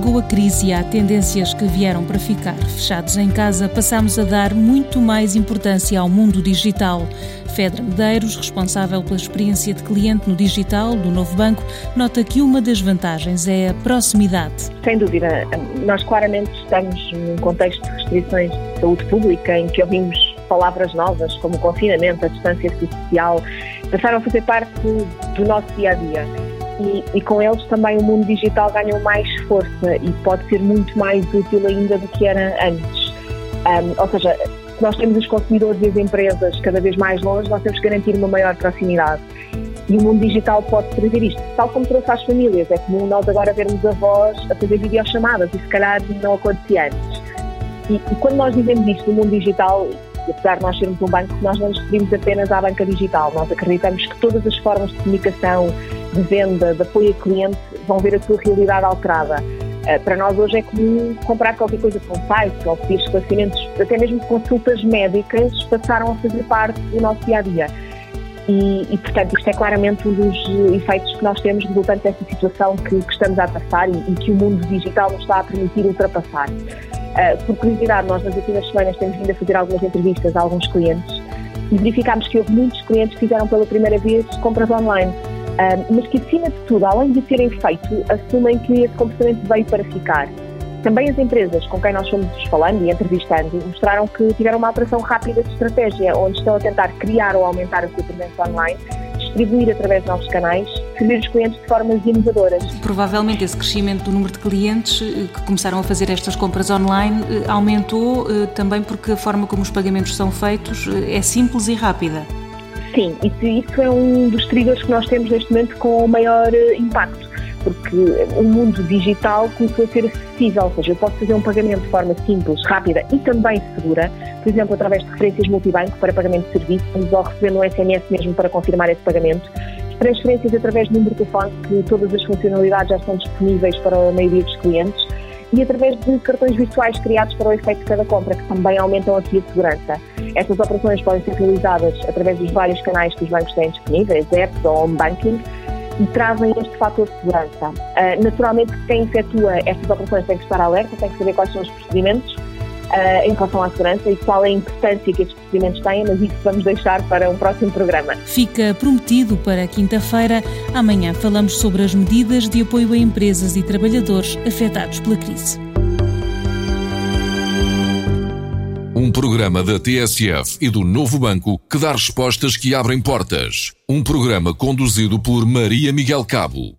chegou a crise e há tendências que vieram para ficar. Fechados em casa, passamos a dar muito mais importância ao mundo digital. Fedra Medeiros, responsável pela experiência de cliente no digital do novo banco, nota que uma das vantagens é a proximidade. Sem dúvida, nós claramente estamos num contexto de restrições de saúde pública em que ouvimos palavras novas como confinamento, a distância social, passaram a fazer parte do nosso dia a dia. E, e, com eles também o mundo digital ganhou mais força e pode ser muito mais útil ainda do que era antes. Um, ou seja, se nós temos os consumidores e as empresas cada vez mais longe, nós temos que garantir uma maior proximidade. E o mundo digital pode trazer isto, tal como trouxe às famílias. É comum nós agora vermos avós a fazer videochamadas e se calhar não acontecia antes. E, e quando nós dizemos isto no mundo digital, apesar de nós sermos um banco, nós não nos referimos apenas à banca digital. Nós acreditamos que todas as formas de comunicação, de venda, de apoio a cliente, vão ver a sua realidade alterada. Eh, para nós hoje é comum comprar qualquer coisa por site ou pedir esclarecimentos, até mesmo consultas médicas passaram a fazer parte do nosso dia a dia. E, e, portanto, isto é claramente um dos efeitos que nós temos resultante desta situação que, que estamos a passar e, e, que o mundo digital nos está a permitir ultrapassar. Uh, por curiosidade, nós nas últimas semanas temos vindo a fazer algumas entrevistas a alguns clientes e verificámos que houve muitos clientes que fizeram pela primeira vez compras online mas que, acima de tudo, além de terem feito, assumem que esse comportamento veio para ficar. Também as empresas com quem nós fomos falando e entrevistando mostraram que tiveram uma alteração rápida de estratégia, onde estão a tentar criar ou aumentar a sua presença online, distribuir através de novos canais, servir os clientes de formas inovadoras. Provavelmente esse crescimento do número de clientes eh, que começaram a fazer estas compras online eh, aumentou eh, também porque a forma como os pagamentos são feitos é simples e rápida. Sim, isso, isso é um dos triggers que nós temos neste momento com o maior eh, impacto, porque o mundo digital começou a ser acessível, ou seja, eu posso fazer um pagamento de forma simples, rápida e também segura, por exemplo, através de referências multibanco para pagamento de serviços ou recebendo um SMS mesmo para confirmar esse pagamento, transferências através de número de telefone, que todas as funcionalidades já estão disponíveis para a maioria dos clientes, e através de cartões virtuais criados para o efeito de cada compra, que também aumentam aqui a segurança. Estas operações podem ser realizadas através dos vários canais que os bancos têm disponíveis, apps ou home banking, e trazem este fator de segurança. Uh, naturalmente, quem efetua estas operações tem que estar alerta, tem que saber quais são os procedimentos uh, em relação à segurança e qual é a importância que estes procedimentos têm, mas isso vamos deixar para um próximo programa. Fica prometido para quinta-feira. Amanhã falamos sobre as medidas de apoio a empresas e trabalhadores afetados pela crise. Um programa da TSF e do Novo Banco que dá respostas que abrem portas. Um programa conduzido por Maria Miguel Cabo.